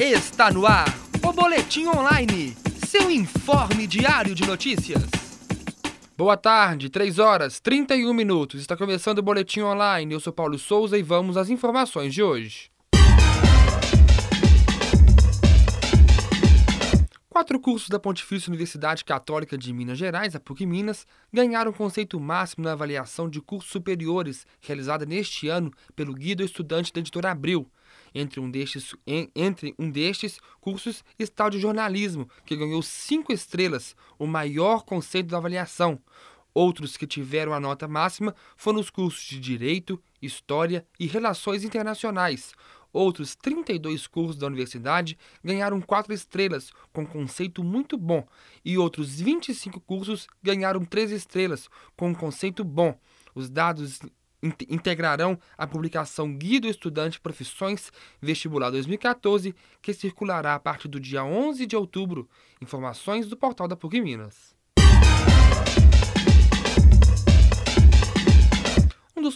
Está no ar o Boletim Online, seu informe diário de notícias. Boa tarde, 3 horas 31 minutos. Está começando o Boletim Online. Eu sou Paulo Souza e vamos às informações de hoje. Quatro cursos da Pontifícia Universidade Católica de Minas Gerais, a PUC Minas, ganharam conceito máximo na avaliação de cursos superiores realizada neste ano pelo Guia do Estudante da Editora Abril. Entre um destes, entre um destes cursos está o de jornalismo, que ganhou cinco estrelas, o maior conceito da avaliação. Outros que tiveram a nota máxima foram os cursos de Direito, História e Relações Internacionais. Outros 32 cursos da universidade ganharam quatro estrelas, com conceito muito bom, e outros 25 cursos ganharam três estrelas, com conceito bom. Os dados integrarão a publicação Guia do Estudante Profissões Vestibular 2014, que circulará a partir do dia 11 de outubro. Informações do portal da PUC Minas.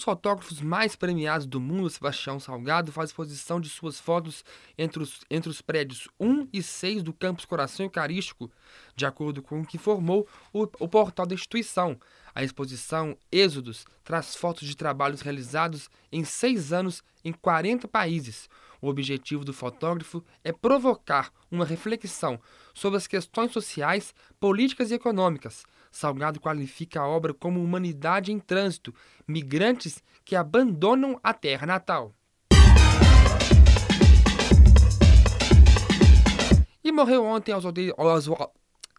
Dos fotógrafos mais premiados do mundo, Sebastião Salgado, faz exposição de suas fotos entre os, entre os prédios 1 e 6 do campus Coração Eucarístico, de acordo com o que informou o, o portal da instituição. A exposição Êxodos traz fotos de trabalhos realizados em seis anos em 40 países. O objetivo do fotógrafo é provocar uma reflexão sobre as questões sociais, políticas e econômicas. Salgado qualifica a obra como Humanidade em Trânsito migrantes que abandonam a terra natal. E morreu ontem aos,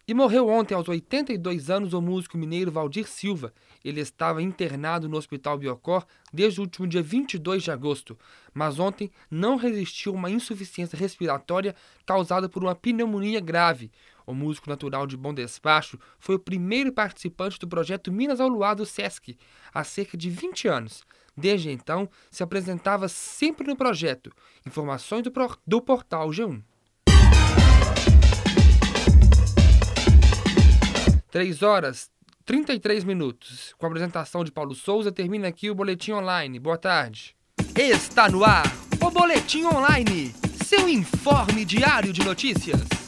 e morreu ontem, aos 82 anos, o músico mineiro Valdir Silva. Ele estava internado no Hospital Biocor desde o último dia 22 de agosto, mas ontem não resistiu a uma insuficiência respiratória causada por uma pneumonia grave. O músico natural de Bom Despacho foi o primeiro participante do projeto Minas ao Luar do Sesc há cerca de 20 anos. Desde então, se apresentava sempre no projeto. Informações do, do portal G1. 3 horas 33 minutos. Com a apresentação de Paulo Souza, termina aqui o Boletim Online. Boa tarde. Está no ar o Boletim Online, seu informe diário de notícias.